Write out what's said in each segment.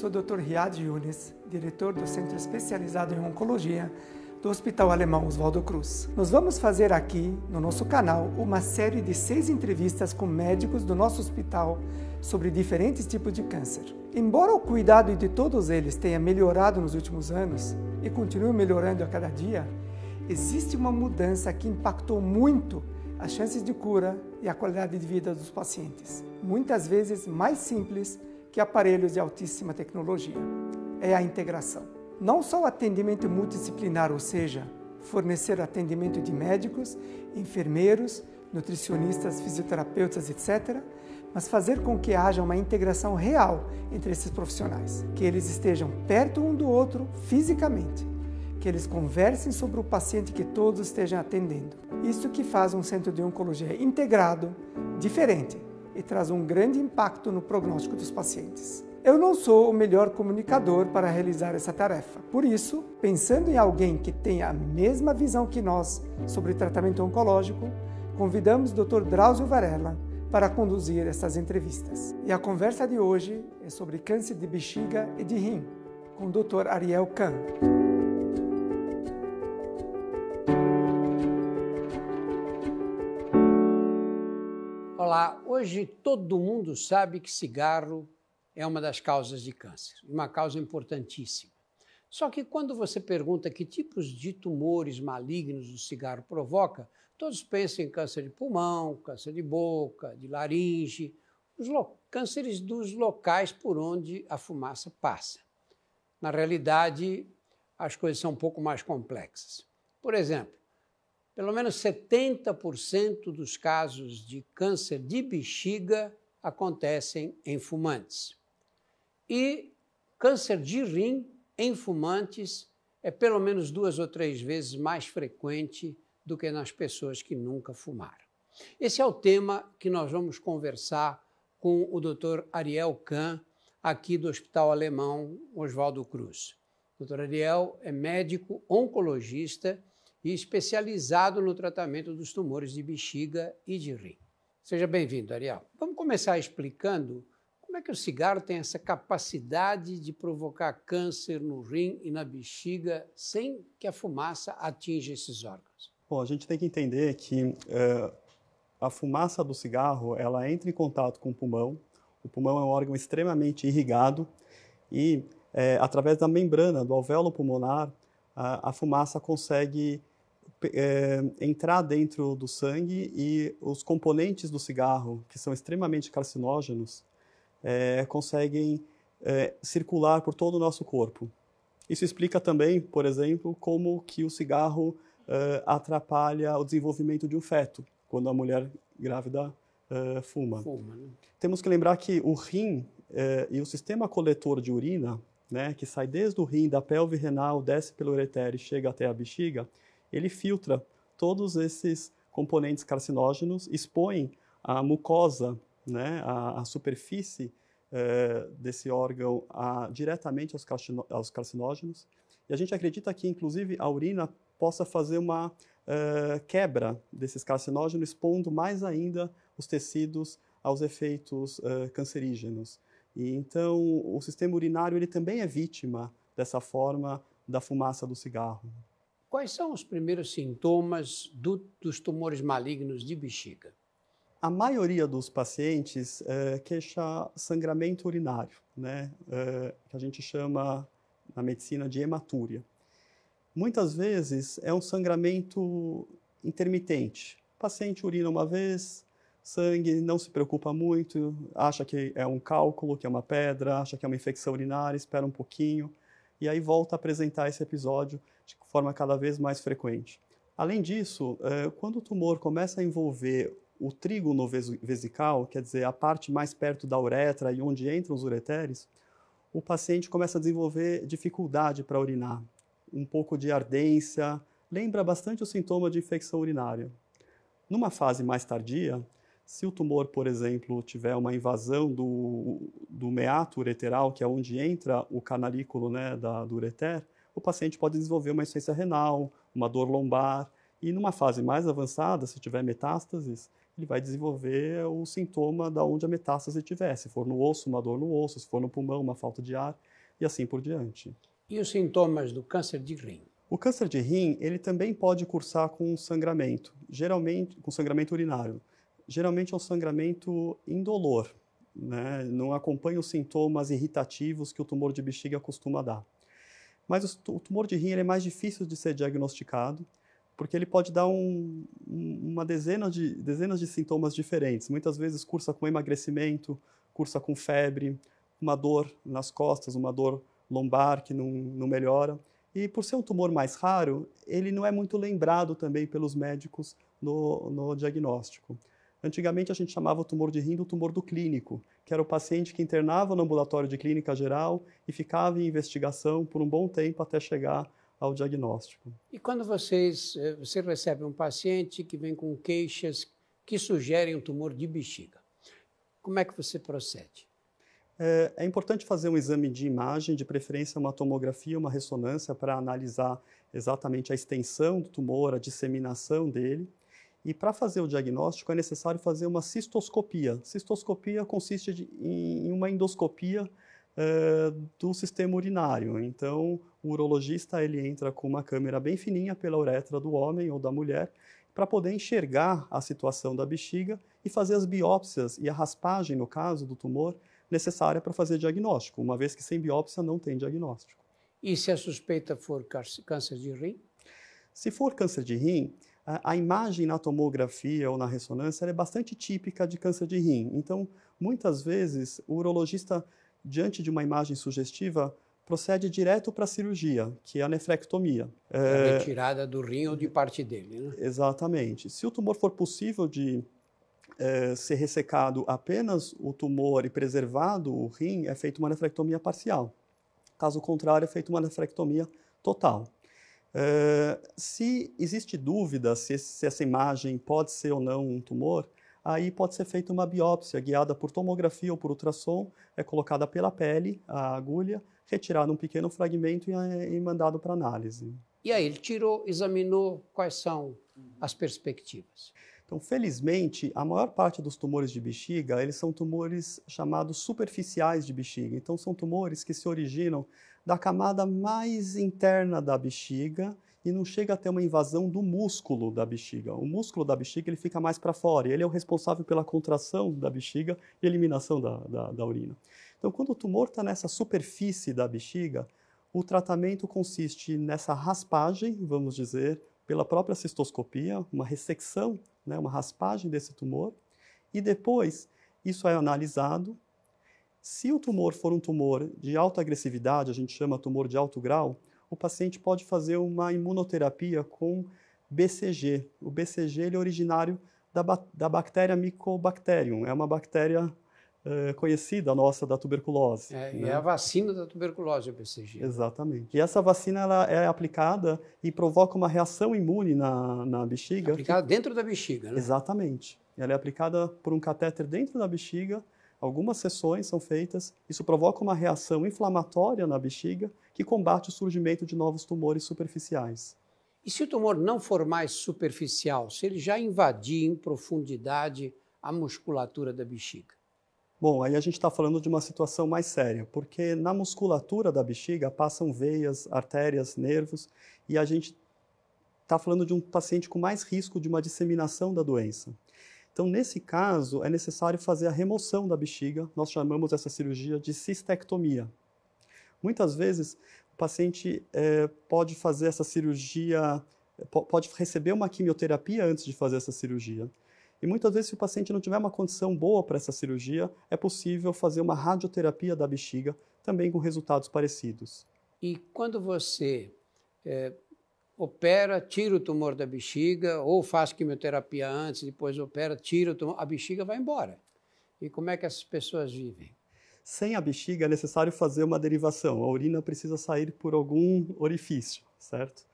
sou o Dr. Riad Yunes, diretor do Centro Especializado em Oncologia do Hospital Alemão Oswaldo Cruz. Nós vamos fazer aqui, no nosso canal, uma série de seis entrevistas com médicos do nosso hospital sobre diferentes tipos de câncer. Embora o cuidado de todos eles tenha melhorado nos últimos anos e continue melhorando a cada dia, existe uma mudança que impactou muito as chances de cura e a qualidade de vida dos pacientes. Muitas vezes mais simples que aparelhos de altíssima tecnologia. É a integração. Não só o atendimento multidisciplinar, ou seja, fornecer atendimento de médicos, enfermeiros, nutricionistas, fisioterapeutas, etc., mas fazer com que haja uma integração real entre esses profissionais, que eles estejam perto um do outro fisicamente, que eles conversem sobre o paciente que todos estejam atendendo. Isso que faz um centro de oncologia integrado, diferente, e traz um grande impacto no prognóstico dos pacientes. Eu não sou o melhor comunicador para realizar essa tarefa. Por isso, pensando em alguém que tenha a mesma visão que nós sobre tratamento oncológico, convidamos o Dr. Drauzio Varela para conduzir essas entrevistas. E a conversa de hoje é sobre câncer de bexiga e de rim, com o Dr. Ariel Kahn. Hoje todo mundo sabe que cigarro é uma das causas de câncer, uma causa importantíssima. Só que quando você pergunta que tipos de tumores malignos o cigarro provoca, todos pensam em câncer de pulmão, câncer de boca, de laringe, os cânceres dos locais por onde a fumaça passa. Na realidade, as coisas são um pouco mais complexas. Por exemplo, pelo menos 70% dos casos de câncer de bexiga acontecem em fumantes. E câncer de rim em fumantes é pelo menos duas ou três vezes mais frequente do que nas pessoas que nunca fumaram. Esse é o tema que nós vamos conversar com o Dr. Ariel Kahn, aqui do Hospital Alemão Oswaldo Cruz. O Dr. Ariel é médico oncologista e especializado no tratamento dos tumores de bexiga e de rim. Seja bem-vindo, Ariel. Vamos começar explicando como é que o cigarro tem essa capacidade de provocar câncer no rim e na bexiga sem que a fumaça atinja esses órgãos. Bom, a gente tem que entender que é, a fumaça do cigarro ela entra em contato com o pulmão. O pulmão é um órgão extremamente irrigado e, é, através da membrana do alvéolo pulmonar, a, a fumaça consegue é, entrar dentro do sangue e os componentes do cigarro, que são extremamente carcinógenos, é, conseguem é, circular por todo o nosso corpo. Isso explica também, por exemplo, como que o cigarro é, atrapalha o desenvolvimento de um feto, quando a mulher grávida é, fuma. fuma né? Temos que lembrar que o rim é, e o sistema coletor de urina, né, que sai desde o rim, da pelve renal, desce pelo ureter e chega até a bexiga, ele filtra todos esses componentes carcinógenos, expõe a mucosa, né, a, a superfície eh, desse órgão a, diretamente aos, aos, carcinógenos. E a gente acredita que, inclusive, a urina possa fazer uma eh, quebra desses carcinógenos, expondo mais ainda os tecidos aos efeitos eh, cancerígenos. E então, o sistema urinário ele também é vítima dessa forma da fumaça do cigarro. Quais são os primeiros sintomas do, dos tumores malignos de bexiga? A maioria dos pacientes é, queixa sangramento urinário, né, é, que a gente chama na medicina de hematúria. Muitas vezes é um sangramento intermitente. O paciente urina uma vez, sangue, não se preocupa muito, acha que é um cálculo, que é uma pedra, acha que é uma infecção urinária, espera um pouquinho e aí volta a apresentar esse episódio de forma cada vez mais frequente. Além disso, é, quando o tumor começa a envolver o trígono vesical, quer dizer, a parte mais perto da uretra e onde entram os ureteres, o paciente começa a desenvolver dificuldade para urinar, um pouco de ardência, lembra bastante o sintoma de infecção urinária. Numa fase mais tardia, se o tumor, por exemplo, tiver uma invasão do, do meato ureteral, que é onde entra o canalículo né, da, do ureter, o paciente pode desenvolver uma insuficiência renal, uma dor lombar, e numa fase mais avançada, se tiver metástases, ele vai desenvolver o sintoma da onde a metástase estiver. Se for no osso, uma dor no osso, se for no pulmão, uma falta de ar. e assim por diante. E os sintomas do câncer de rim? O câncer de rim, ele também pode cursar com sangramento, geralmente com sangramento urinário. Geralmente é um sangramento indolor, né? não acompanha os sintomas irritativos que o tumor de bexiga costuma dar. Mas o tumor de rim é mais difícil de ser diagnosticado, porque ele pode dar um, uma dezena de, dezenas de sintomas diferentes. Muitas vezes cursa com emagrecimento, cursa com febre, uma dor nas costas, uma dor lombar que não, não melhora. E por ser um tumor mais raro, ele não é muito lembrado também pelos médicos no, no diagnóstico. Antigamente a gente chamava o tumor de rim do tumor do clínico, que era o paciente que internava no ambulatório de clínica geral e ficava em investigação por um bom tempo até chegar ao diagnóstico. E quando vocês, eh, você recebe um paciente que vem com queixas que sugerem um tumor de bexiga, como é que você procede? É, é, importante fazer um exame de imagem, de preferência uma tomografia, uma ressonância, para analisar exatamente a extensão do tumor, a disseminação dele. E para fazer o diagnóstico é necessário fazer uma cistoscopia. Cistoscopia consiste de, em uma endoscopia é, do sistema urinário. Então, o urologista ele entra com uma câmera bem fininha pela uretra do homem ou da mulher para poder enxergar a situação da bexiga e fazer as biópsias e a raspagem, no caso do tumor, necessária para fazer diagnóstico, uma vez que sem biópsia não tem diagnóstico. E se a suspeita for câncer de rim? Se for câncer de rim, a, a imagem na tomografia ou na ressonância é bastante típica de câncer de rim. Então, muitas vezes, o urologista, diante de uma imagem sugestiva, procede direto para a cirurgia, que é a nefrectomia. É a retirada do rim ou de parte dele, né? Exatamente. Se o tumor for possível de é, ser ressecado apenas o tumor e preservado o rim, é feita uma nefrectomia parcial. Caso contrário, é feita uma nefrectomia total. É, se existe dúvida se, se essa imagem pode ser ou não um tumor, aí pode ser feita uma biópsia guiada por tomografia ou por ultrassom, é colocada pela pele a agulha, retirado um pequeno fragmento e, e mandado para análise. E aí, ele tirou, examinou quais são as perspectivas? Então, felizmente, a maior parte dos tumores de bexiga, eles são tumores chamados superficiais de bexiga. Então, são tumores que se originam da camada mais interna da bexiga e não chega a ter uma invasão do músculo da bexiga. O músculo da bexiga ele fica mais para fora e ele é o responsável pela contração da bexiga e eliminação da, da, da urina. Então, quando o tumor está nessa superfície da bexiga, o tratamento consiste nessa raspagem, vamos dizer, pela própria cistoscopia, uma ressecção, né, uma raspagem desse tumor, e depois isso é analisado. Se o tumor for um tumor de alta agressividade, a gente chama tumor de alto grau, o paciente pode fazer uma imunoterapia com BCG. O BCG ele é originário da, da bactéria Mycobacterium, é uma bactéria é, conhecida nossa da tuberculose. É, né? é a vacina da tuberculose, o BCG. Exatamente. E essa vacina ela é aplicada e provoca uma reação imune na, na bexiga. Aplicada dentro da bexiga, né? Exatamente. Ela é aplicada por um catéter dentro da bexiga. Algumas sessões são feitas. Isso provoca uma reação inflamatória na bexiga que combate o surgimento de novos tumores superficiais. E se o tumor não for mais superficial, se ele já invadir em profundidade a musculatura da bexiga? Bom, aí a gente está falando de uma situação mais séria, porque na musculatura da bexiga passam veias, artérias, nervos, e a gente está falando de um paciente com mais risco de uma disseminação da doença. Então, nesse caso, é necessário fazer a remoção da bexiga, nós chamamos essa cirurgia de cistectomia. Muitas vezes, o paciente é, pode fazer essa cirurgia, pode receber uma quimioterapia antes de fazer essa cirurgia. E muitas vezes, se o paciente não tiver uma condição boa para essa cirurgia, é possível fazer uma radioterapia da bexiga, também com resultados parecidos. E quando você é, opera, tira o tumor da bexiga, ou faz quimioterapia antes, depois opera, tira o tumor, a bexiga vai embora. E como é que essas pessoas vivem? Sem a bexiga é necessário fazer uma derivação. A urina precisa sair por algum orifício, certo?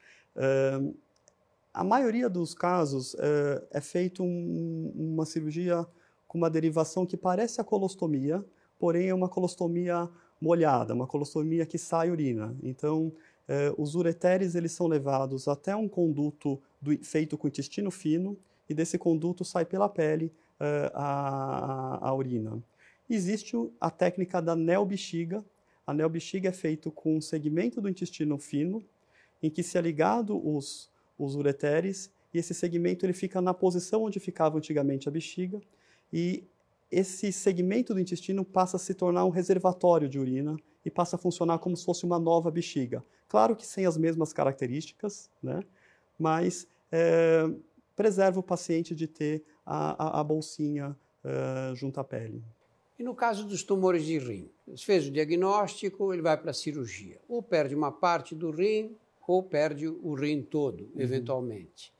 A maioria dos casos é, é feito um, uma cirurgia com uma derivação que parece a colostomia, porém é uma colostomia molhada, uma colostomia que sai urina. Então, é, os ureteres eles são levados até um conduto do, feito com intestino fino e desse conduto sai pela pele é, a, a, a, urina. Existe a técnica da neobexiga, Anel bexiga é feito com um segmento do intestino fino, em que se é ligado os, os ureteres, e esse segmento ele fica na posição onde ficava antigamente a bexiga, e esse segmento do intestino passa a se tornar um reservatório de urina e passa a funcionar como se fosse uma nova bexiga. Claro que sem as mesmas características, né? mas é, preserva o paciente de ter a, a, a bolsinha é, junto à pele. E no caso dos tumores de rim, fez o diagnóstico, ele vai para a cirurgia. Ou perde uma parte do rim, ou perde o rim todo, uhum. eventualmente.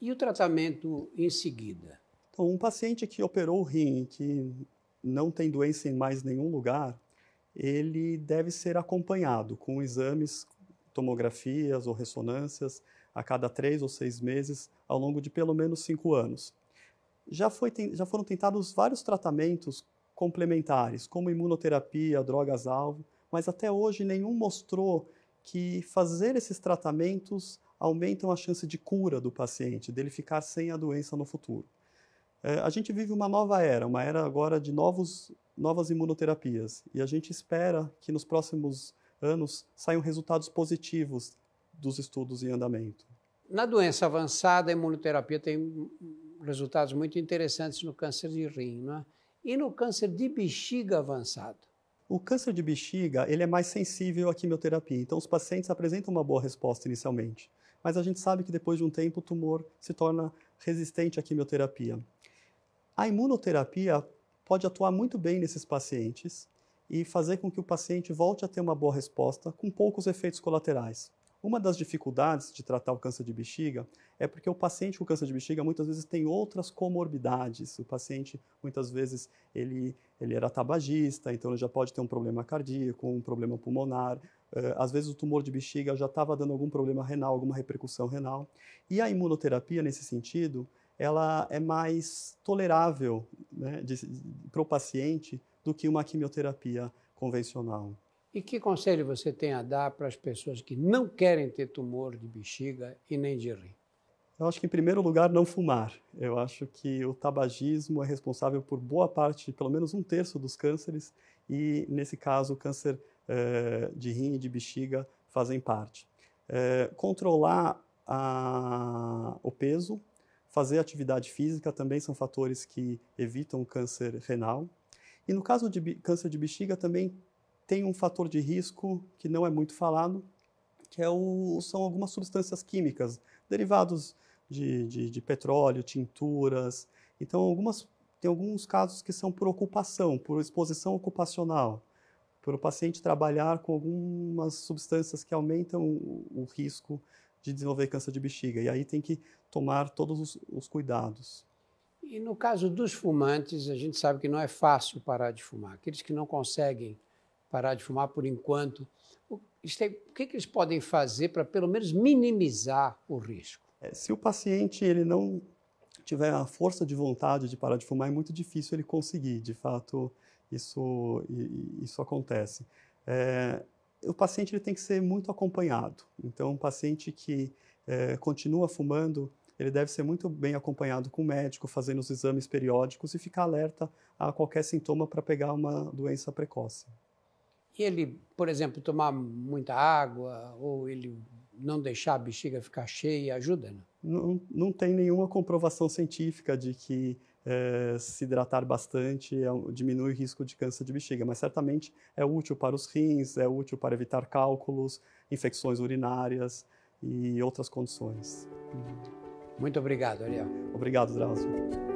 E o tratamento em seguida? Então, um paciente que operou o rim, que não tem doença em mais nenhum lugar, ele deve ser acompanhado com exames, tomografias ou ressonâncias a cada três ou seis meses ao longo de pelo menos cinco anos. Já, foi, já foram tentados vários tratamentos complementares, como imunoterapia, drogas-alvo, mas até hoje nenhum mostrou que fazer esses tratamentos aumentam a chance de cura do paciente, dele ficar sem a doença no futuro. É, a gente vive uma nova era, uma era agora de novos, novas imunoterapias, e a gente espera que nos próximos anos saiam resultados positivos dos estudos em andamento. Na doença avançada, a imunoterapia tem resultados muito interessantes no câncer de rim, não é? E no câncer de bexiga avançado? O câncer de bexiga ele é mais sensível à quimioterapia, então os pacientes apresentam uma boa resposta inicialmente. Mas a gente sabe que depois de um tempo o tumor se torna resistente à quimioterapia. A imunoterapia pode atuar muito bem nesses pacientes e fazer com que o paciente volte a ter uma boa resposta com poucos efeitos colaterais. Uma das dificuldades de tratar o câncer de bexiga é porque o paciente com câncer de bexiga muitas vezes tem outras comorbidades. O paciente muitas vezes ele, ele era tabagista, então ele já pode ter um problema cardíaco, um problema pulmonar. Uh, às vezes o tumor de bexiga já estava dando algum problema renal, alguma repercussão renal. E a imunoterapia nesse sentido, ela é mais tolerável né, para o paciente do que uma quimioterapia convencional. E que conselho você tem a dar para as pessoas que não querem ter tumor de bexiga e nem de rim? Eu acho que, em primeiro lugar, não fumar. Eu acho que o tabagismo é responsável por boa parte, pelo menos um terço dos cânceres, e, nesse caso, o câncer eh, de rim e de bexiga fazem parte. Eh, controlar a, o peso, fazer atividade física também são fatores que evitam o câncer renal. E no caso de câncer de bexiga, também tem um fator de risco que não é muito falado, que é o, são algumas substâncias químicas, derivados de, de, de, petróleo, tinturas. Então, algumas, tem alguns casos que são por ocupação, por exposição ocupacional, por o paciente trabalhar com algumas substâncias que aumentam o, o risco de desenvolver câncer de bexiga. E aí tem que tomar todos os, os cuidados. E no caso dos fumantes, a gente sabe que não é fácil parar de fumar. Aqueles que não conseguem parar de fumar por enquanto. O que, eles podem fazer para pelo menos minimizar o risco? É, se o paciente ele não tiver a força de vontade de parar de fumar, é muito difícil ele conseguir. De fato, isso, isso acontece. É, o paciente ele tem que ser muito acompanhado. Então, um paciente que é, continua fumando, ele deve ser muito bem acompanhado com o médico, fazendo os exames periódicos e ficar alerta a qualquer sintoma para pegar uma doença precoce ele, por exemplo, tomar muita água ou ele não deixar a bexiga ficar cheia ajuda? Né? Não, não tem nenhuma comprovação científica de que é, se hidratar bastante é, diminui o risco de câncer de bexiga, mas certamente é útil para os rins, é útil para evitar cálculos, infecções urinárias e outras condições. Muito obrigado, Ariel. Obrigado, Drauzio.